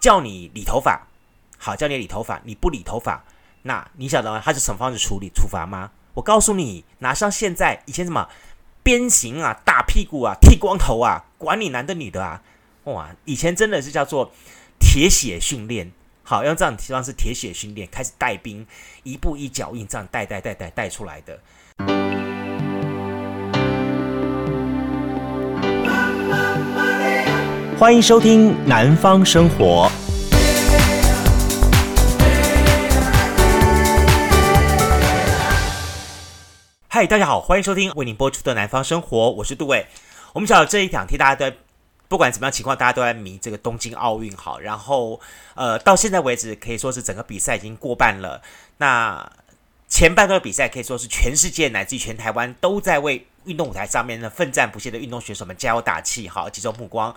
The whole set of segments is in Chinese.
叫你理头发，好，叫你理头发，你不理头发，那你晓得吗？他是什么方式处理处罚吗？我告诉你，哪像现在以前什么鞭刑啊、打屁股啊、剃光头啊，管你男的女的啊，哇，以前真的是叫做铁血训练。好，用这样的方式铁血训练，开始带兵，一步一脚印，这样带带带带带出来的。欢迎收听《南方生活》。嗨，大家好，欢迎收听为您播出的《南方生活》，我是杜伟。我们知道这一两天大家都在。不管怎么样情况，大家都在迷这个东京奥运好。然后，呃，到现在为止，可以说是整个比赛已经过半了。那前半段比赛可以说是全世界乃至全台湾都在为运动舞台上面的奋战不懈的运动选手们加油打气，好，集中目光。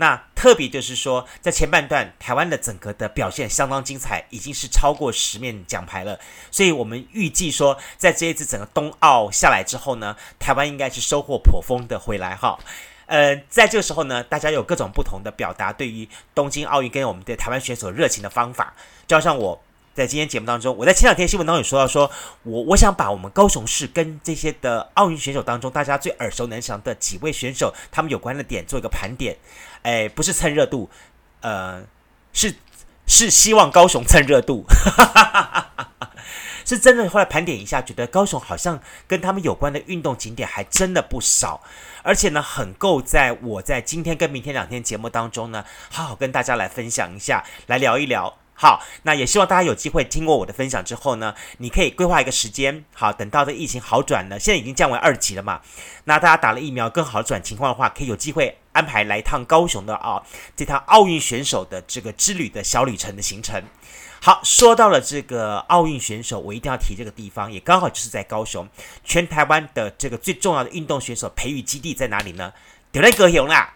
那特别就是说，在前半段，台湾的整个的表现相当精彩，已经是超过十面奖牌了。所以我们预计说，在这一次整个冬奥下来之后呢，台湾应该是收获颇丰的回来哈。呃，在这个时候呢，大家有各种不同的表达对于东京奥运跟我们的台湾选手热情的方法。就好像我在今天节目当中，我在前两天新闻当中有说到，说我我想把我们高雄市跟这些的奥运选手当中，大家最耳熟能详的几位选手，他们有关的点做一个盘点。哎，不是蹭热度，呃，是是希望高雄蹭热度。是真的，后来盘点一下，觉得高雄好像跟他们有关的运动景点还真的不少，而且呢，很够在我在今天跟明天两天节目当中呢，好好跟大家来分享一下，来聊一聊。好，那也希望大家有机会听过我的分享之后呢，你可以规划一个时间，好，等到这疫情好转了，现在已经降为二级了嘛，那大家打了疫苗更好转情况的话，可以有机会安排来一趟高雄的啊，这趟奥运选手的这个之旅的小旅程的行程。好，说到了这个奥运选手，我一定要提这个地方，也刚好就是在高雄。全台湾的这个最重要的运动选手培育基地在哪里呢？就在高雄啦，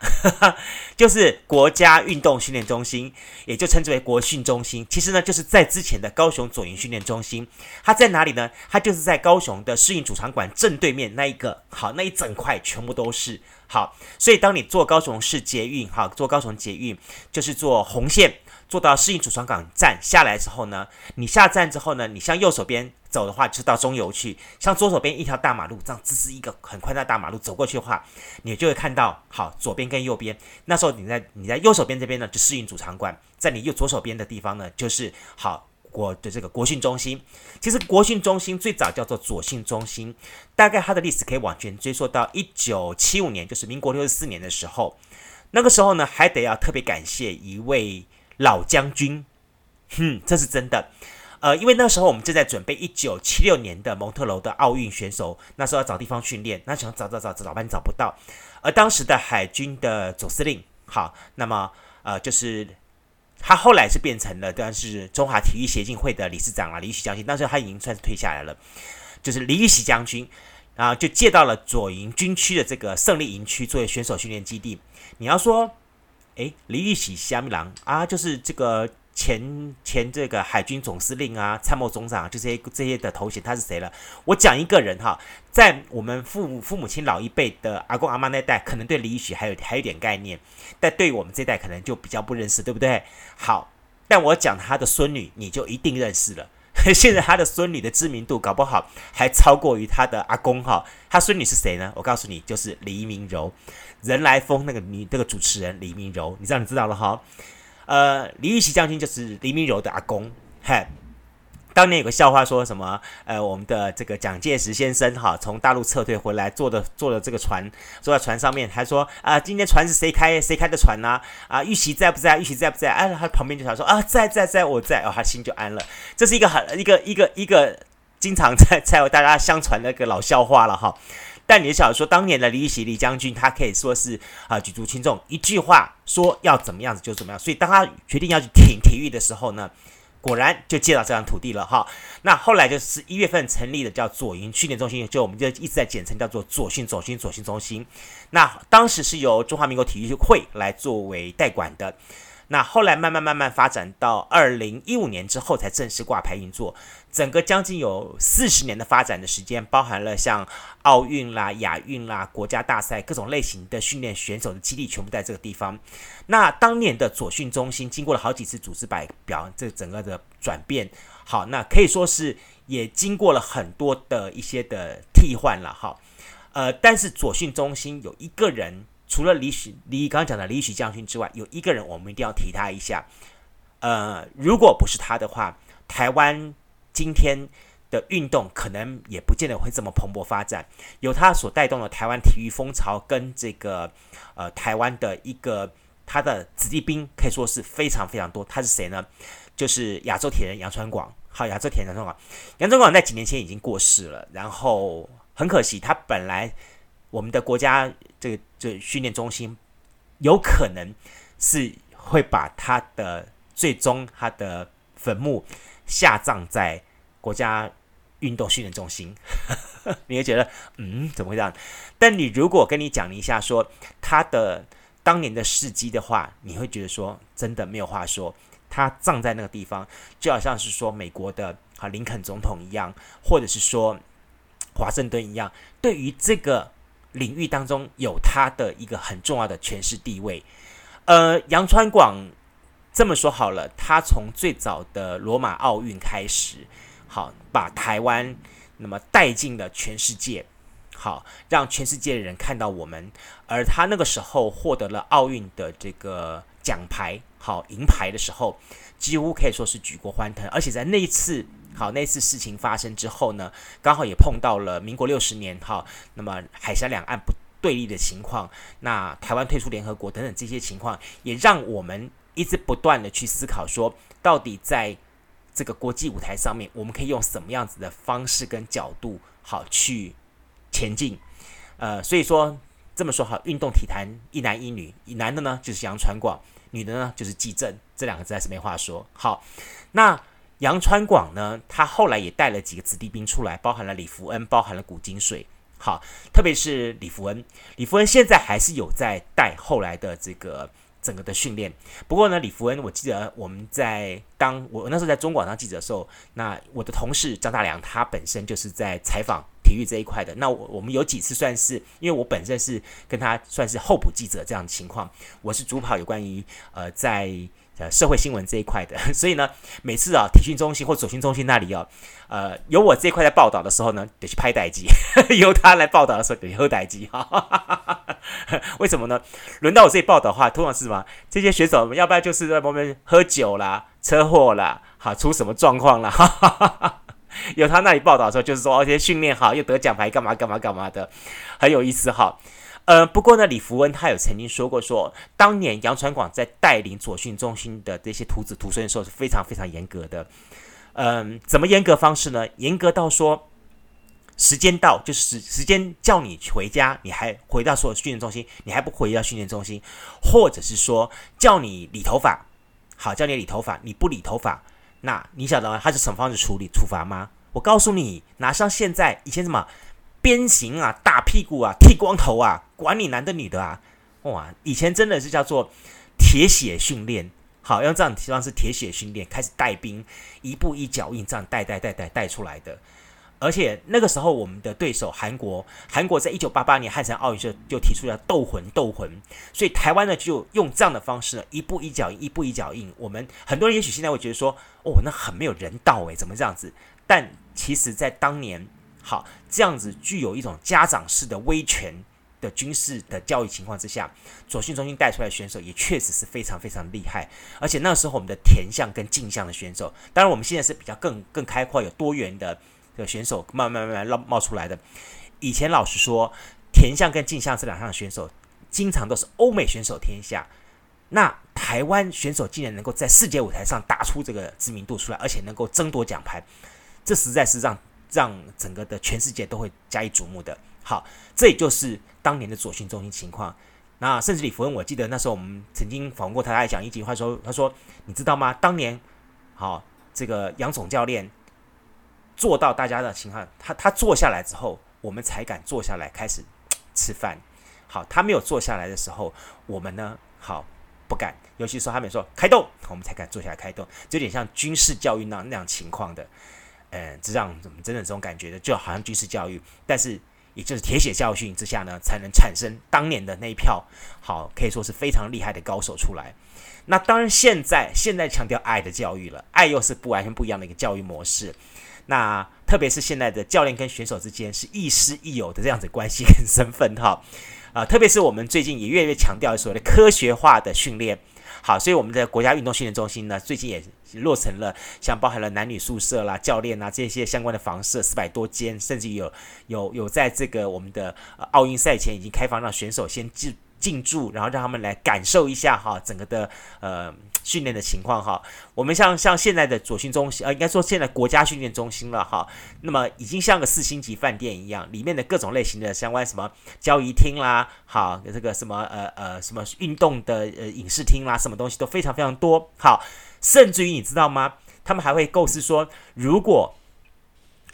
就是国家运动训练中心，也就称之为国训中心。其实呢，就是在之前的高雄左营训练中心。它在哪里呢？它就是在高雄的适应主场馆正对面那一个，好，那一整块全部都是好。所以当你坐高雄市捷运，好，坐高雄捷运就是坐红线。坐到适应主场馆站下来之后呢，你下站之后呢，你向右手边走的话，就到中游去；像左手边一条大马路，这样这是一个很宽的大马路，走过去的话，你就会看到好左边跟右边。那时候你在你在右手边这边呢，就世运主场馆；在你右左手边的地方呢，就是好国的这个国训中心。其实国训中心最早叫做左训中心，大概它的历史可以往前追溯到一九七五年，就是民国六十四年的时候。那个时候呢，还得要特别感谢一位。老将军，哼，这是真的，呃，因为那时候我们正在准备一九七六年的蒙特娄的奥运选手，那时候要找地方训练，那想找找找找找半天找不到，而当时的海军的总司令，好，那么呃，就是他后来是变成了，当然是中华体育协进会的理事长啊，李玉玺将军，那时候他已经算是退下来了，就是李玉玺将军，然后就借到了左营军区的这个胜利营区作为选手训练基地，你要说。诶，李玉玺虾米郎啊，就是这个前前这个海军总司令啊，参谋总长，就这些这些的头衔，他是谁了？我讲一个人哈，在我们父母父母亲老一辈的阿公阿妈那代，可能对李玉玺还有还有点概念，但对我们这代可能就比较不认识，对不对？好，但我讲他的孙女，你就一定认识了。现在他的孙女的知名度搞不好还超过于他的阿公哈。他孙女是谁呢？我告诉你，就是黎明柔。人来疯那个你这个主持人黎明柔，你这样你知道了哈。呃，李玉玺将军就是黎明柔的阿公。嘿，当年有个笑话说什么？呃，我们的这个蒋介石先生哈，从大陆撤退回来，坐的坐的这个船，坐在船上面，还说啊、今天船是谁开谁开的船呢？啊，玉玺在不在？玉玺在不在？哎，他旁边就想说啊，在在在，我在哦，他心就安了。这是一个很一个一个一个经常在在大家相传的一个老笑话了哈。但你晓得说，当年的李玉玺李将军，他可以说是啊举足轻重，一句话说要怎么样子就怎么样。所以当他决定要去挺体育的时候呢，果然就借到这张土地了哈。那后来就是一月份成立的叫左营训练中心，就我们就一直在简称叫做左训左训左训中心。那当时是由中华民国体育会来作为代管的。那后来慢慢慢慢发展到二零一五年之后才正式挂牌运作，整个将近有四十年的发展的时间，包含了像奥运啦、亚运啦、国家大赛各种类型的训练选手的基地全部在这个地方。那当年的左训中心经过了好几次组织摆表，这整个的转变，好，那可以说是也经过了很多的一些的替换了哈。呃，但是左训中心有一个人。除了李许李刚刚讲的李许将军之外，有一个人我们一定要提他一下。呃，如果不是他的话，台湾今天的运动可能也不见得会这么蓬勃发展。有他所带动的台湾体育风潮，跟这个呃台湾的一个他的子弟兵，可以说是非常非常多。他是谁呢？就是亚洲铁人杨传广。好，亚洲铁人杨传广，杨传广在几年前已经过世了，然后很可惜，他本来。我们的国家这个这训练中心，有可能是会把他的最终他的坟墓下葬在国家运动训练中心。你会觉得，嗯，怎么会这样？但你如果跟你讲一下说他的当年的事迹的话，你会觉得说真的没有话说。他葬在那个地方，就好像是说美国的啊林肯总统一样，或者是说华盛顿一样，对于这个。领域当中有他的一个很重要的权势地位，呃，杨传广这么说好了，他从最早的罗马奥运开始，好，把台湾那么带进了全世界，好，让全世界的人看到我们，而他那个时候获得了奥运的这个奖牌，好，银牌的时候，几乎可以说是举国欢腾，而且在那一次。好，那次事情发生之后呢，刚好也碰到了民国六十年，哈，那么海峡两岸不对立的情况，那台湾退出联合国等等这些情况，也让我们一直不断的去思考说，到底在这个国际舞台上面，我们可以用什么样子的方式跟角度，好去前进。呃，所以说这么说好，运动体坛一男一女，男的呢就是杨传广，女的呢就是纪政，这两个字还是没话说。好，那。杨传广呢，他后来也带了几个子弟兵出来，包含了李福恩，包含了古金水。好，特别是李福恩，李福恩现在还是有在带后来的这个整个的训练。不过呢，李福恩，我记得我们在当我那时候在中广当记者的时候，那我的同事张大良，他本身就是在采访体育这一块的。那我我们有几次算是，因为我本身是跟他算是候补记者这样的情况，我是主跑有关于呃在。呃，社会新闻这一块的，所以呢，每次啊，体训中心或左训中心那里啊，呃，有我这一块在报道的时候呢，得去拍待机；由他来报道的时候，得喝待机。哈，为什么呢？轮到我这里报道的话，通常是什么？这些选手要不然就是在外面喝酒啦、车祸啦，好出什么状况啦。哈哈哈哈，由他那里报道的时候，就是说，而且训练好，又得奖牌，干嘛干嘛干嘛的，很有意思哈。呃，不过呢，李福恩他有曾经说过说，当年杨传广在带领左训中心的这些徒子徒孙的时候是非常非常严格的。嗯、怎么严格方式呢？严格到说，时间到就是时间叫你回家，你还回到所有训练中心，你还不回到训练中心，或者是说叫你理头发，好，叫你理头发，你不理头发，那你晓得？他是什么方式处理处罚吗？我告诉你，哪像现在以前什么？鞭刑啊，打屁股啊，剃光头啊，管你男的女的啊，哇！以前真的是叫做铁血训练，好，用这样的方式铁血训练，开始带兵，一步一脚印这样带带带带带出来的。而且那个时候，我们的对手韩国，韩国在一九八八年汉城奥运就就提出了斗魂斗魂，所以台湾呢就用这样的方式，一步一脚印，一步一脚印。我们很多人也许现在会觉得说，哦，那很没有人道诶，怎么这样子？但其实，在当年。好，这样子具有一种家长式的威权的军事的教育情况之下，左训中心带出来的选手也确实是非常非常厉害。而且那时候我们的田项跟径项的选手，当然我们现在是比较更更开阔、有多元的的选手慢慢慢慢冒冒出来的。以前老实说，田项跟径项这两项选手，经常都是欧美选手天下。那台湾选手竟然能够在世界舞台上打出这个知名度出来，而且能够争夺奖牌，这实在是让。让整个的全世界都会加以瞩目的。好，这也就是当年的左训中心情况。那甚至李福恩，我记得那时候我们曾经访问过他，他讲一句话说：“他说，你知道吗？当年，好，这个杨总教练做到大家的情况，他他坐下来之后，我们才敢坐下来开始吃饭。好，他没有坐下来的时候，我们呢，好。”不敢。尤其是他们说开动，我们才敢坐下来开动，就有点像军事教育那那样情况的。嗯，这样真的这种感觉的，就好像军事教育，但是也就是铁血教训之下呢，才能产生当年的那一票好，可以说是非常厉害的高手出来。那当然，现在现在强调爱的教育了，爱又是不完全不一样的一个教育模式。那特别是现在的教练跟选手之间是亦师亦友的这样子关系跟身份哈啊，特别是我们最近也越来越强调所谓的科学化的训练。好，所以我们的国家运动训练中心呢，最近也落成了像包含了男女宿舍啦、教练啊这些相关的房舍四百多间，甚至有有有在这个我们的奥运赛前已经开放让选手先进进驻，然后让他们来感受一下哈整个的呃。训练的情况哈，我们像像现在的左训中心，呃，应该说现在国家训练中心了哈，那么已经像个四星级饭店一样，里面的各种类型的相关什么交谊厅啦，好，这个什么呃呃什么运动的呃影视厅啦，什么东西都非常非常多，好，甚至于你知道吗？他们还会构思说，如果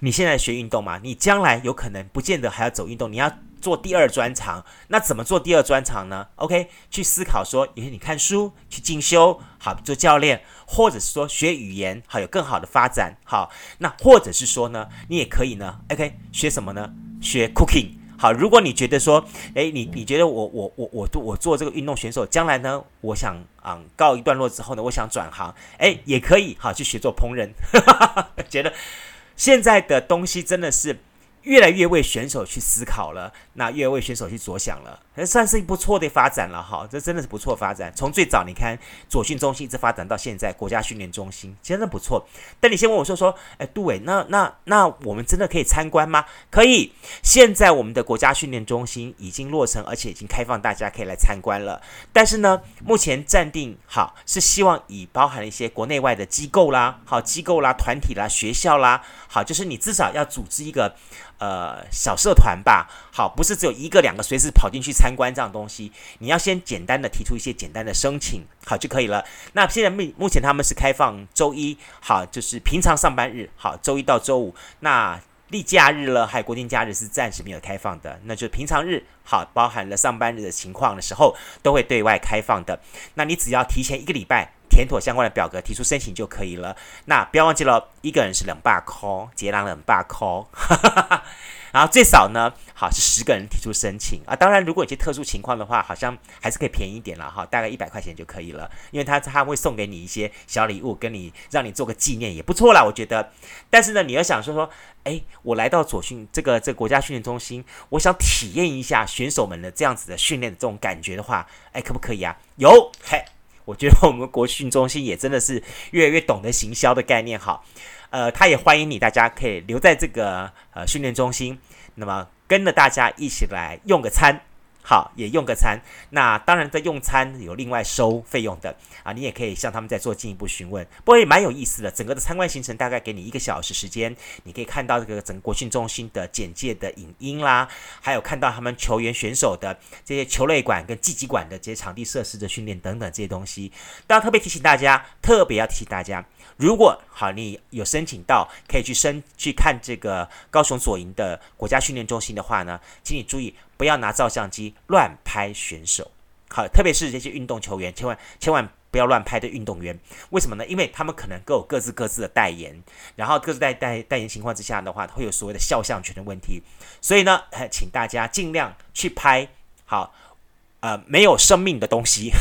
你现在学运动嘛，你将来有可能不见得还要走运动，你要。做第二专长，那怎么做第二专长呢？OK，去思考说，也许你看书去进修，好做教练，或者是说学语言，好有更好的发展，好，那或者是说呢，你也可以呢，OK，学什么呢？学 cooking，好，如果你觉得说，诶，你你觉得我我我我我做这个运动选手，将来呢，我想嗯告一段落之后呢，我想转行，诶，也可以，好去学做烹饪，觉得现在的东西真的是。越来越为选手去思考了，那越为选手去着想了，还算是不错的发展了哈。这真的是不错发展。从最早你看左训中心一直发展到现在国家训练中心，真的不错。但你先问我说说，哎，杜伟，那那那我们真的可以参观吗？可以。现在我们的国家训练中心已经落成，而且已经开放大家可以来参观了。但是呢，目前暂定好是希望以包含一些国内外的机构啦，好机构啦、团体啦、学校啦，好，就是你至少要组织一个。呃，小社团吧，好，不是只有一个两个随时跑进去参观这样东西。你要先简单的提出一些简单的申请，好就可以了。那现在目目前他们是开放周一，好，就是平常上班日，好，周一到周五。那例假日了，还有国定假日是暂时没有开放的，那就是平常日，好，包含了上班日的情况的时候，都会对外开放的。那你只要提前一个礼拜。填妥相关的表格，提出申请就可以了。那不要忘记了，一个人是两百块，捷狼两百块。然后最少呢，好是十个人提出申请啊。当然，如果有些特殊情况的话，好像还是可以便宜一点了哈，大概一百块钱就可以了。因为他他会送给你一些小礼物，跟你让你做个纪念也不错啦，我觉得。但是呢，你要想说说，哎，我来到左训这个这国家训练中心，我想体验一下选手们的这样子的训练的这种感觉的话，哎，可不可以啊？有，嘿。我觉得我们国训中心也真的是越来越懂得行销的概念，好，呃，他也欢迎你，大家可以留在这个呃训练中心，那么跟着大家一起来用个餐。好，也用个餐。那当然，在用餐有另外收费用的啊，你也可以向他们再做进一步询问。不过也蛮有意思的，整个的参观行程大概给你一个小时时间，你可以看到这个整个国训中心的简介的影音啦，还有看到他们球员选手的这些球类馆跟技击馆的这些场地设施的训练等等这些东西。当然，特别提醒大家，特别要提醒大家。如果好，你有申请到可以去申去看这个高雄左营的国家训练中心的话呢，请你注意不要拿照相机乱拍选手。好，特别是这些运动球员，千万千万不要乱拍的运动员。为什么呢？因为他们可能各有各自各自的代言，然后各自代代代言情况之下的话，会有所谓的肖像权的问题。所以呢，请大家尽量去拍好，呃，没有生命的东西。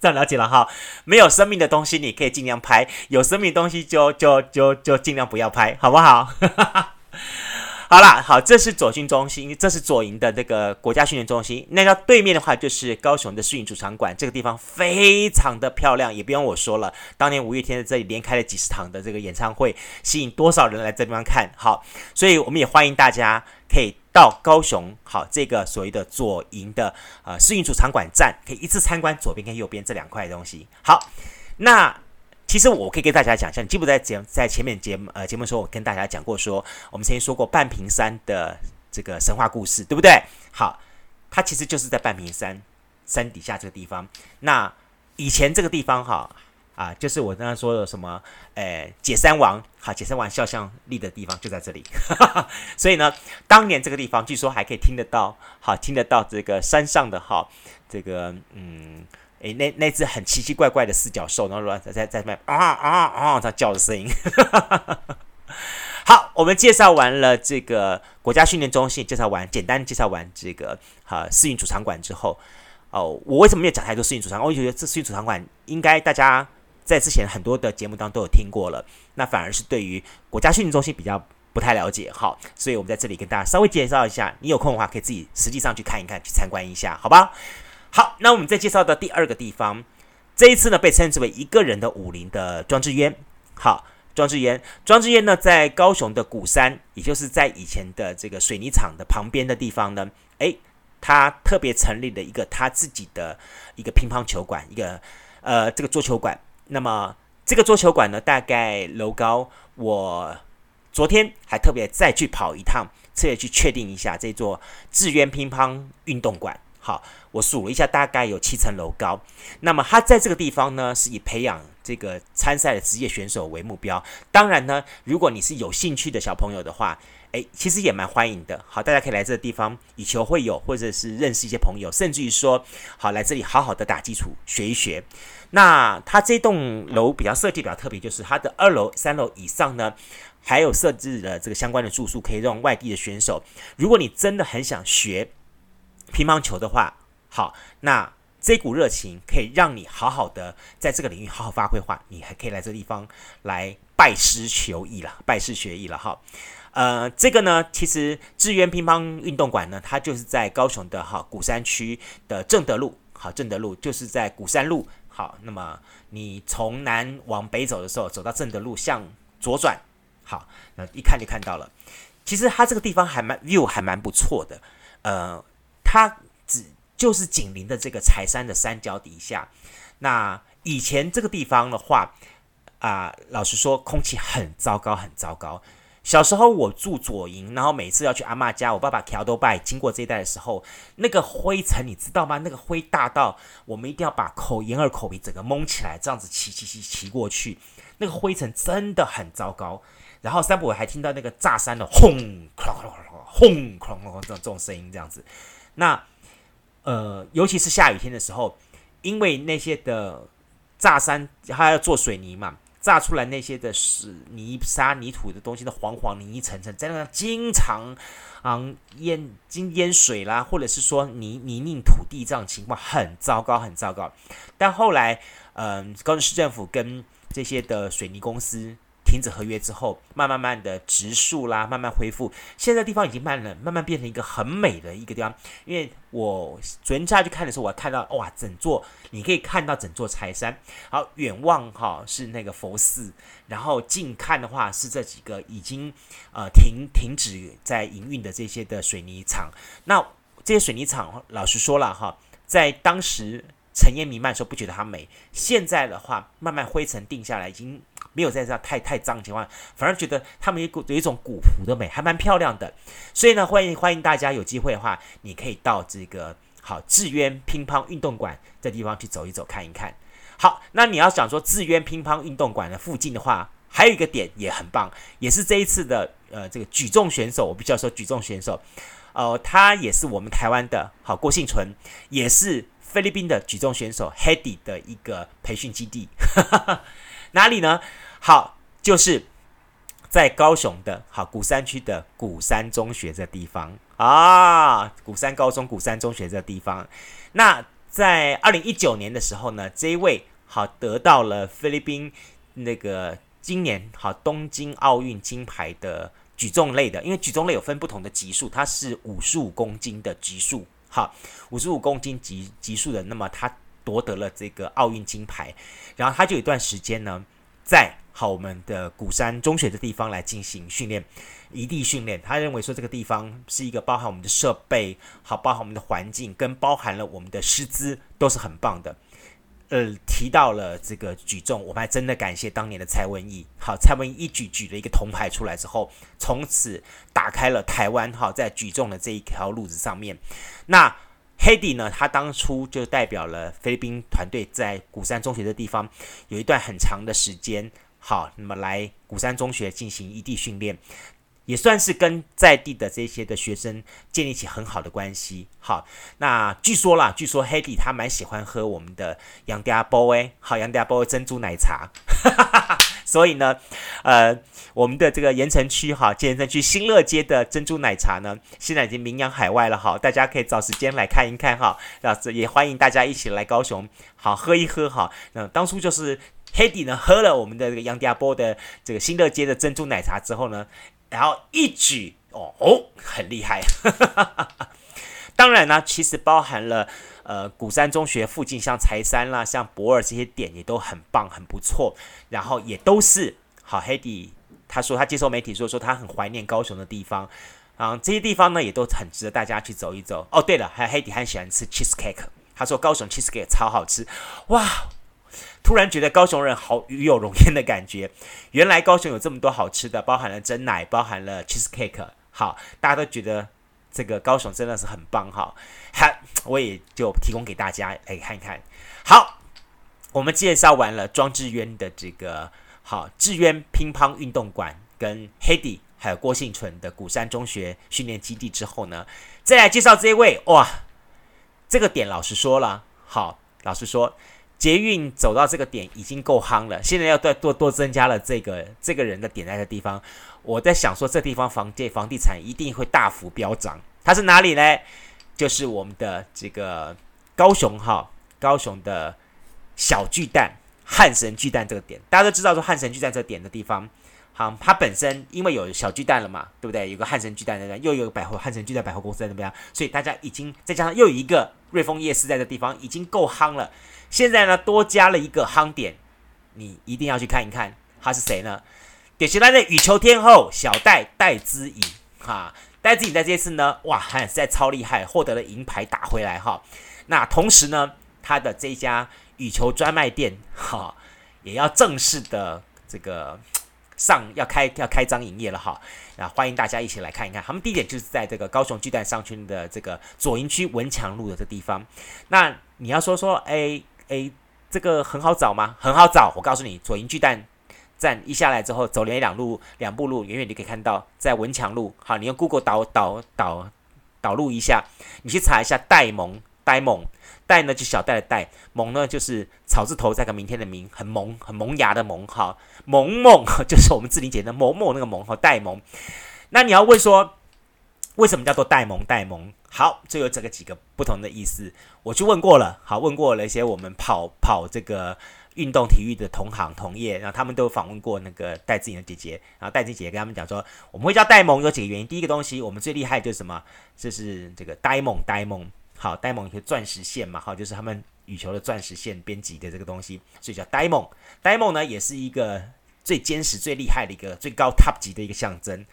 这样了解了哈，没有生命的东西你可以尽量拍，有生命的东西就就就就尽量不要拍，好不好？好啦，好，这是左训中心，这是左营的这个国家训练中心。那到对面的话就是高雄的世运主场馆，这个地方非常的漂亮，也不用我说了。当年五月天在这里连开了几十场的这个演唱会，吸引多少人来这地方看好，所以我们也欢迎大家可以。到高雄，好，这个所谓的左营的呃世运主场馆站，可以一次参观左边跟右边这两块东西。好，那其实我可以跟大家讲一下，你记不记得在节在前面节目呃节目时候，我跟大家讲过说，我们曾经说过半屏山的这个神话故事，对不对？好，它其实就是在半屏山山底下这个地方。那以前这个地方哈，啊，就是我刚刚说的什么，诶，解山王，好，解山王肖像立的地方就在这里，所以呢，当年这个地方据说还可以听得到，好，听得到这个山上的哈，这个嗯，诶，那那只很奇奇怪怪的四脚兽，然后在在在那啊啊啊它叫的声音，好，我们介绍完了这个国家训练中心，介绍完简单介绍完这个哈世运主场馆之后，哦，我为什么没有讲太多世运主场馆？我觉得这世运主场馆应该大家。在之前很多的节目当中都有听过了，那反而是对于国家训练中心比较不太了解，好，所以我们在这里跟大家稍微介绍一下，你有空的话可以自己实际上去看一看，去参观一下，好吧？好，那我们再介绍的第二个地方，这一次呢被称之为一个人的武林的庄志渊，好，庄志渊，庄志渊呢在高雄的鼓山，也就是在以前的这个水泥厂的旁边的地方呢，诶，他特别成立了一个他自己的一个乒乓球馆，一个呃这个桌球馆。那么这个桌球馆呢，大概楼高，我昨天还特别再去跑一趟，特别去确定一下这座智渊乒乓运动馆。好，我数了一下，大概有七层楼高。那么它在这个地方呢，是以培养这个参赛的职业选手为目标。当然呢，如果你是有兴趣的小朋友的话，诶，其实也蛮欢迎的。好，大家可以来这个地方以球会友，或者是认识一些朋友，甚至于说，好来这里好好的打基础，学一学。那它这栋楼比较设计比较特别，就是它的二楼、三楼以上呢，还有设置了这个相关的住宿，可以让外地的选手，如果你真的很想学乒乓球的话，好，那这股热情可以让你好好的在这个领域好好发挥的话，你还可以来这个地方来拜师求艺了，拜师学艺了哈。呃，这个呢，其实智渊乒乓运动馆呢，它就是在高雄的哈鼓山区的正德路，好，正德路就是在鼓山路。好，那么你从南往北走的时候，走到正德路向左转，好，那一看就看到了。其实它这个地方还蛮 view 还蛮不错的，呃，它只就是紧邻的这个柴山的山脚底下。那以前这个地方的话，啊、老实说，空气很糟糕，很糟糕。小时候我住左营，然后每次要去阿嬷家，我爸爸调都拜经过这一带的时候，那个灰尘你知道吗？那个灰大到我们一定要把口眼耳口鼻整个蒙起来，这样子骑骑骑骑过去，那个灰尘真的很糟糕。然后三伯还听到那个炸山的轰，哐哐轰，哐哐这种这种声音这样子。那呃，尤其是下雨天的时候，因为那些的炸山，它要做水泥嘛。炸出来那些的是泥沙泥土的东西，都黄黄泥一层层，在那经常啊淹经淹水啦，或者是说泥泥泞土地这样情况很糟糕，很糟糕。但后来，嗯，高雄市政府跟这些的水泥公司。停止合约之后，慢慢慢的植树啦，慢慢恢复。现在地方已经慢了，慢慢变成一个很美的一个地方。因为我昨天下去看的时候，我看到哇，整座你可以看到整座柴山。好，远望哈是那个佛寺，然后近看的话是这几个已经呃停停止在营运的这些的水泥厂。那这些水泥厂，老实说了哈，在当时尘烟弥漫的时候不觉得它美，现在的话慢慢灰尘定下来，已经。没有在这样太太脏的情况，反而觉得他们有有一种古朴的美，还蛮漂亮的。所以呢，欢迎欢迎大家有机会的话，你可以到这个好志渊乒乓运动馆这地方去走一走，看一看。好，那你要想说志渊乒乓运动馆的附近的话，还有一个点也很棒，也是这一次的呃这个举重选手，我必须要说举重选手，呃，他也是我们台湾的好郭幸存，也是菲律宾的举重选手 Hedy 的一个培训基地。哪里呢？好，就是在高雄的好鼓山区的鼓山中学这地方啊，鼓山高中、鼓山中学这地方。那在二零一九年的时候呢，这一位好得到了菲律宾那个今年好东京奥运金牌的举重类的，因为举重类有分不同的级数，它是五十五公斤的级数，好，五十五公斤级级数的，那么他。夺得了这个奥运金牌，然后他就有一段时间呢，在好我们的鼓山中学的地方来进行训练，异地训练。他认为说这个地方是一个包含我们的设备，好包含我们的环境，跟包含了我们的师资都是很棒的。呃，提到了这个举重，我们还真的感谢当年的蔡文义。好，蔡文义一举举了一个铜牌出来之后，从此打开了台湾哈在举重的这一条路子上面。那 Hedy 呢，他当初就代表了菲律宾团队在鼓山中学的地方有一段很长的时间，好，那么来鼓山中学进行异地训练，也算是跟在地的这些的学生建立起很好的关系。好，那据说啦，据说 Hedy 他蛮喜欢喝我们的杨家波诶，好，杨家波珍珠奶茶。所以呢，呃，我们的这个盐城区哈，盐城区新乐街的珍珠奶茶呢，现在已经名扬海外了哈，大家可以找时间来看一看哈，那也欢迎大家一起来高雄，好喝一喝哈。那当初就是 Hedy 呢喝了我们的这个杨家波的这个新乐街的珍珠奶茶之后呢，然后一举哦哦很厉害，当然呢，其实包含了。呃，鼓山中学附近像柴山啦、像博尔这些点也都很棒，很不错。然后也都是好，Hedy 他说他接受媒体说说他很怀念高雄的地方啊，这些地方呢也都很值得大家去走一走。哦，对了，还有 Hedy 很喜欢吃 cheesecake，他说高雄 cheesecake 超好吃。哇，突然觉得高雄人好与有荣焉的感觉。原来高雄有这么多好吃的，包含了珍奶，包含了 cheesecake。好，大家都觉得。这个高雄真的是很棒哈，好，我也就提供给大家来看一看。好，我们介绍完了庄智渊的这个好智渊乒乓运动馆跟 Hedy 还有郭婞淳的鼓山中学训练基地之后呢，再来介绍这一位哇，这个点老实说了，好，老实说。捷运走到这个点已经够夯了，现在要再多多增加了这个这个人的点在的地方，我在想说这地方房地房地产一定会大幅飙涨。它是哪里呢？就是我们的这个高雄哈，高雄的小巨蛋汉神巨蛋这个点，大家都知道说汉神巨蛋这个点的地方，好，它本身因为有小巨蛋了嘛，对不对？有个汉神巨蛋在那，又有百货汉神巨蛋百货公司在那边，所以大家已经再加上又有一个瑞丰夜市在这地方，已经够夯了。现在呢，多加了一个夯点，你一定要去看一看，他是谁呢？典型的羽球天后小戴戴资颖哈，戴资颖在这次呢，哇，还实在超厉害，获得了银牌打回来哈。那同时呢，他的这家羽球专卖店哈，也要正式的这个上要开要开张营业了哈。那欢迎大家一起来看一看，他们地点就是在这个高雄巨蛋商圈的这个左营区文强路的这地方。那你要说说，哎。诶，这个很好找吗？很好找，我告诉你，左营巨蛋站一下来之后，走连两路两步路，远远就可以看到，在文强路。好，你用 Google 导导导导路一下，你去查一下戴蒙戴蒙戴呢，就小戴的戴蒙呢，就是草字头再个明天的明，很萌很萌芽的萌哈，萌萌 就是我们志玲姐的萌萌那个萌和，戴蒙。那你要问说，为什么叫做戴蒙戴蒙？好，就有这个几个不同的意思，我去问过了。好，问过了一些我们跑跑这个运动体育的同行同业，然后他们都访问过那个戴志颖的姐姐，然后戴志颖姐姐跟他们讲说，我们会叫戴蒙有几个原因。第一个东西，我们最厉害就是什么？就是这个 Diamond Diamond，好，Diamond 是钻石线嘛，好，就是他们羽球的钻石线编辑的这个东西，所以叫 Diamond。Diamond 呢，也是一个最坚实、最厉害的一个最高 top 级的一个象征。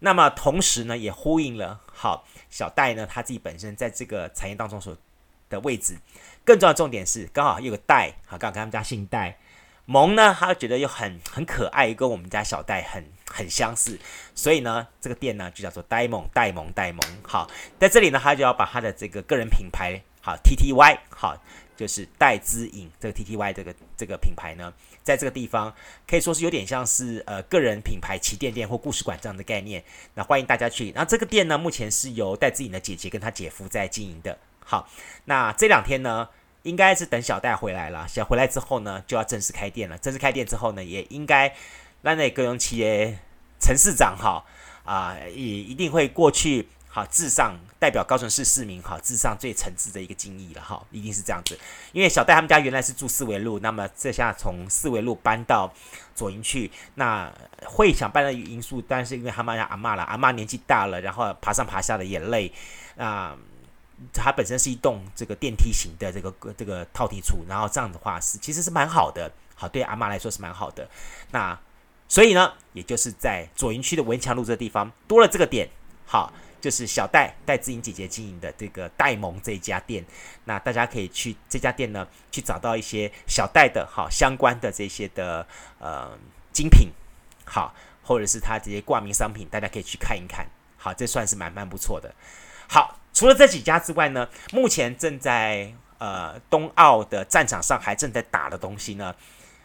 那么同时呢，也呼应了好小戴呢他自己本身在这个产业当中所的位置。更重要的重点是，刚好有个戴，好，刚好跟他们家姓戴。萌呢，他觉得又很很可爱，跟我们家小戴很很相似，所以呢，这个店呢就叫做戴萌戴萌戴萌。好，在这里呢，他就要把他的这个个人品牌，好 T T Y，好，就是戴姿颖这个 T T Y 这个这个品牌呢。在这个地方可以说是有点像是呃个人品牌旗舰店或故事馆这样的概念，那欢迎大家去。那这个店呢，目前是由戴姿颖的姐姐跟她姐夫在经营的。好，那这两天呢，应该是等小戴回来了，小回来之后呢，就要正式开店了。正式开店之后呢，也应该让那个高雄企业陈市长哈啊，也一定会过去。好，至上代表高雄市市民，好，至上最诚挚的一个敬意了，哈，一定是这样子。因为小戴他们家原来是住四维路，那么这下从四维路搬到左营去，那会想搬的因素，但是因为他们家阿嬷了，阿嬷年纪大了，然后爬上爬下的也累，啊，它本身是一栋这个电梯型的这个这个套体处，然后这样的话是其实是蛮好的，好，对阿嬷来说是蛮好的。那所以呢，也就是在左营区的文强路这地方多了这个点，好。就是小戴戴资颖姐姐经营的这个戴萌这一家店，那大家可以去这家店呢，去找到一些小戴的好相关的这些的呃精品，好，或者是他这些挂名商品，大家可以去看一看，好，这算是蛮蛮不错的。好，除了这几家之外呢，目前正在呃冬奥的战场上还正在打的东西呢，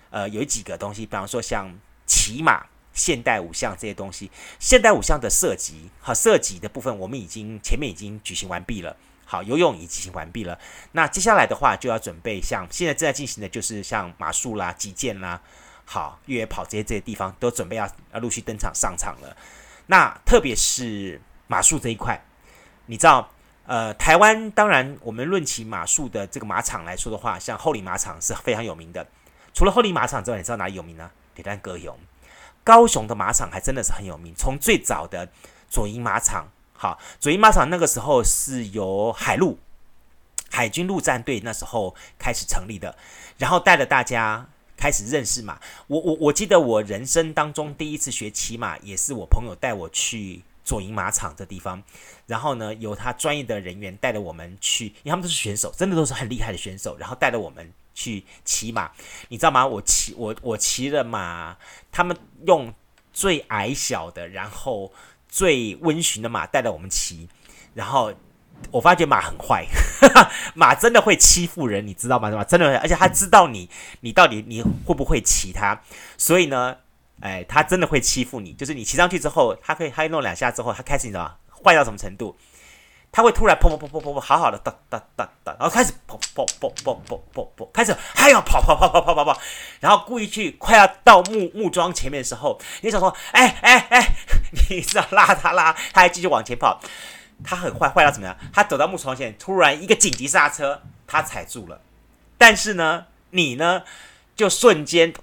呃，有几个东西，比方说像骑马、现代五项这些东西。现代五项的射击和射击的部分，我们已经前面已经举行完毕了。好，游泳已经进行完毕了。那接下来的话，就要准备像现在正在进行的，就是像马术啦、击剑啦、好越野跑这些这些地方，都准备要要陆续登场上场了。那特别是马术这一块，你知道，呃，台湾当然我们论起马术的这个马场来说的话，像后里马场是非常有名的。除了后里马场之外，你知道哪里有名呢？铁蛋高雄，高雄的马场还真的是很有名。从最早的左营马场。好，左营马场那个时候是由海陆海军陆战队那时候开始成立的，然后带着大家开始认识马。我我我记得我人生当中第一次学骑马，也是我朋友带我去左营马场这地方，然后呢，由他专业的人员带着我们去，因为他们都是选手，真的都是很厉害的选手，然后带着我们去骑马。你知道吗？我骑我我骑了马，他们用最矮小的，然后。最温驯的马带着我们骑，然后我发觉马很坏，马真的会欺负人，你知道吗？马真的，而且他知道你，你到底你会不会骑它，所以呢，哎，他真的会欺负你。就是你骑上去之后，他可以他弄两下之后，他开始你知道吗？坏到什么程度？他会突然砰砰砰砰砰砰，好好的哒哒哒哒，然后开始砰砰砰砰砰砰砰，开始还要跑跑跑跑跑跑跑，然后故意去快要到木木桩前面的时候，你想说，哎哎哎，你知道拉他拉，他还继续往前跑，他很坏，坏到怎么样？他走到木桩前，突然一个紧急刹车，他踩住了，但是呢，你呢就瞬间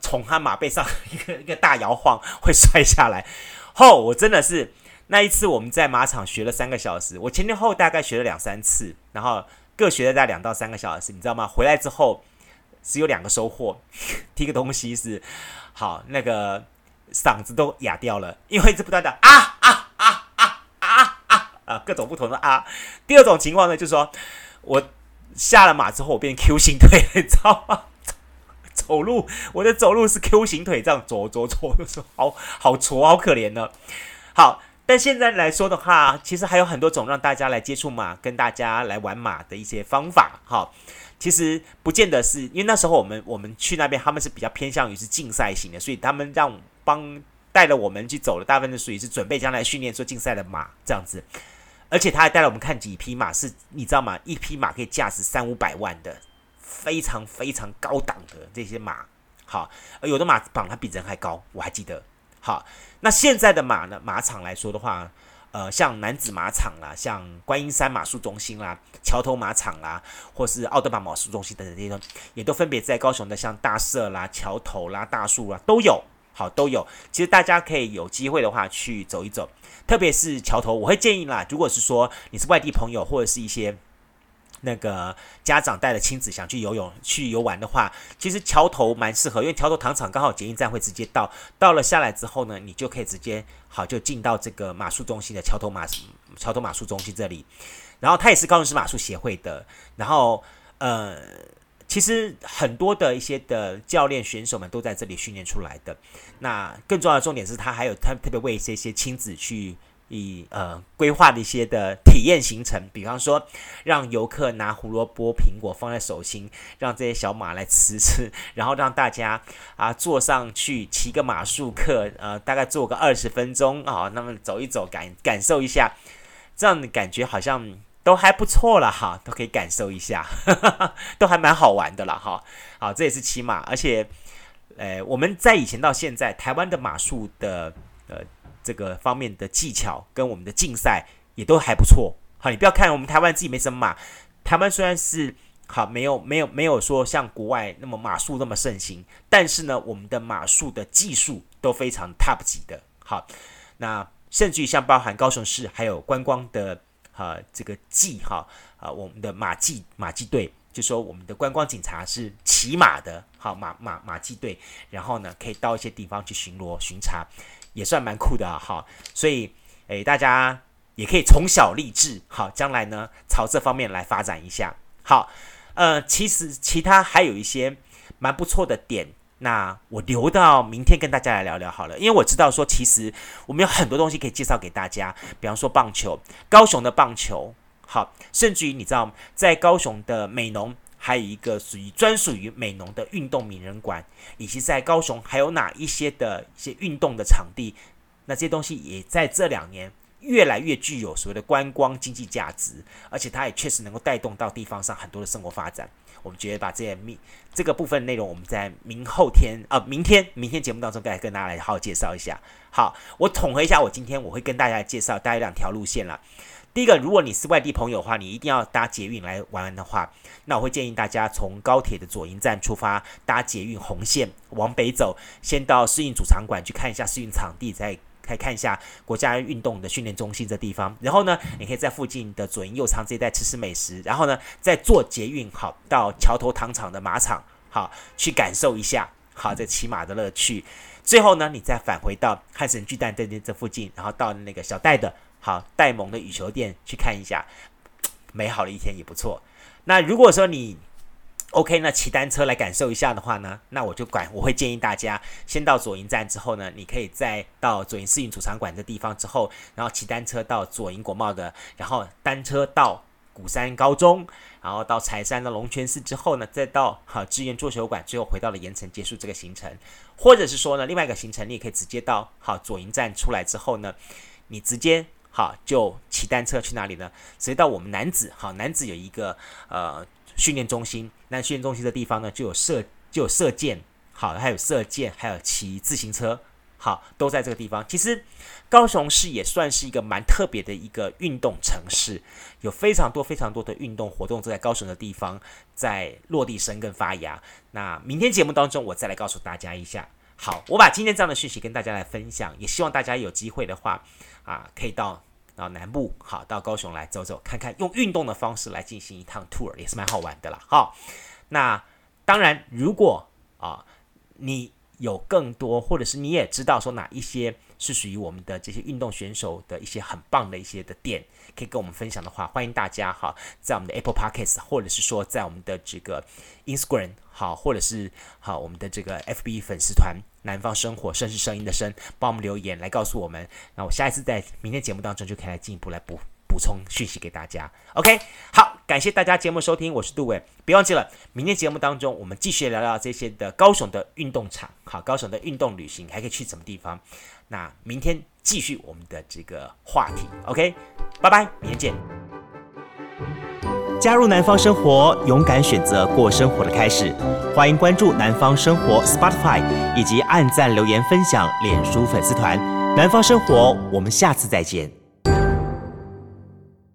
从他马背上一个一个大摇晃，会摔下来。后我真的是。那一次我们在马场学了三个小时，我前前后后大概学了两三次，然后各学了大概两到三个小时，你知道吗？回来之后只有两个收获，第一个东西是好那个嗓子都哑掉了，因为一直不断的啊啊啊啊啊啊啊各种不同的啊。第二种情况呢，就是说我下了马之后我变 Q 型腿，你知道吗？走路我的走路是 Q 型腿，这样走走走，就是好好挫，好可怜呢。好。但现在来说的话，其实还有很多种让大家来接触马、跟大家来玩马的一些方法。哈，其实不见得是因为那时候我们我们去那边，他们是比较偏向于是竞赛型的，所以他们让帮带了我们去走了，大部分的属于是准备将来训练做竞赛的马这样子。而且他还带了我们看几匹马，是你知道吗？一匹马可以价值三五百万的，非常非常高档的这些马。好，有的马绑它比人还高，我还记得。好。那现在的马呢？马场来说的话，呃，像男子马场啦，像观音山马术中心啦，桥头马场啦，或是奥德玛马术中心等等这些，也都分别在高雄的像大社啦、桥头啦、大树啦都有，好都有。其实大家可以有机会的话去走一走，特别是桥头，我会建议啦，如果是说你是外地朋友或者是一些。那个家长带着亲子想去游泳、去游玩的话，其实桥头蛮适合，因为桥头糖厂刚好捷运站会直接到，到了下来之后呢，你就可以直接好就进到这个马术中心的桥头马桥头马术中心这里，然后它也是高雄市马术协会的，然后呃，其实很多的一些的教练选手们都在这里训练出来的，那更重要的重点是，他还有他特别为这些亲子去。以呃规划的一些的体验行程，比方说让游客拿胡萝卜、苹果放在手心，让这些小马来吃吃，然后让大家啊坐上去骑个马术课，呃，大概坐个二十分钟啊，那么走一走，感感受一下，这样的感觉好像都还不错了哈，都可以感受一下，呵呵都还蛮好玩的了哈。好，这也是骑马，而且呃我们在以前到现在，台湾的马术的呃。这个方面的技巧跟我们的竞赛也都还不错。好，你不要看我们台湾自己没什么马，台湾虽然是好没有没有没有说像国外那么马术那么盛行，但是呢，我们的马术的技术都非常 top 级的。好，那甚至于像包含高雄市还有观光的啊这个技哈啊我们的马技马技队，就说我们的观光警察是骑马的，好马马马技队，然后呢可以到一些地方去巡逻巡查。也算蛮酷的哈，所以诶，大家也可以从小立志，好，将来呢朝这方面来发展一下。好，呃，其实其他还有一些蛮不错的点，那我留到明天跟大家来聊聊好了，因为我知道说其实我们有很多东西可以介绍给大家，比方说棒球，高雄的棒球，好，甚至于你知道，在高雄的美浓还有一个属于专属于美浓的运动名人馆，以及在高雄还有哪一些的一些运动的场地，那这些东西也在这两年越来越具有所谓的观光经济价值，而且它也确实能够带动到地方上很多的生活发展。我们觉得把这些密这个部分内容，我们在明后天啊，明天明天节目当中再跟大家来好好介绍一下。好，我统合一下，我今天我会跟大家介绍大概两条路线了。第一个，如果你是外地朋友的话，你一定要搭捷运来玩的话，那我会建议大家从高铁的左营站出发，搭捷运红线往北走，先到世运主场馆去看一下世运场地，再。可以看一下国家运动的训练中心这地方，然后呢，你可以在附近的左营右仓这一带吃吃美食，然后呢，再坐捷运好到桥头糖厂的马场，好去感受一下好这骑马的乐趣。最后呢，你再返回到汉神巨蛋这这附近，然后到那个小戴的好戴蒙的羽球店去看一下，美好的一天也不错。那如果说你 OK，那骑单车来感受一下的话呢，那我就管，我会建议大家先到左营站之后呢，你可以再到左营世运主场馆的地方之后，然后骑单车到左营国贸的，然后单车到鼓山高中，然后到柴山的龙泉寺之后呢，再到好支援桌球馆，最后回到了盐城结束这个行程，或者是说呢，另外一个行程你也可以直接到好左营站出来之后呢，你直接好就骑单车去哪里呢？直接到我们男子好男子有一个呃。训练中心，那训练中心的地方呢，就有射，就有射箭，好，还有射箭，还有骑自行车，好，都在这个地方。其实高雄市也算是一个蛮特别的一个运动城市，有非常多非常多的运动活动都在高雄的地方在落地生根发芽。那明天节目当中，我再来告诉大家一下。好，我把今天这样的讯息跟大家来分享，也希望大家有机会的话，啊，可以到。然后南部，好，到高雄来走走看看，用运动的方式来进行一趟 tour 也是蛮好玩的啦。好，那当然，如果啊你有更多，或者是你也知道说哪一些是属于我们的这些运动选手的一些很棒的一些的点，可以跟我们分享的话，欢迎大家哈，在我们的 Apple Podcast，或者是说在我们的这个 Instagram，好，或者是好我们的这个 FB 粉丝团。南方生活，声是声音的声，帮我们留言来告诉我们。那我下一次在明天节目当中就可以来进一步来补补充讯息给大家。OK，好，感谢大家节目收听，我是杜伟。别忘记了，明天节目当中我们继续聊聊这些的高雄的运动场，好，高雄的运动旅行还可以去什么地方？那明天继续我们的这个话题。OK，拜拜，明天见。加入南方生活，勇敢选择过生活的开始。欢迎关注南方生活 Spotify，以及按赞、留言、分享脸书粉丝团。南方生活，我们下次再见。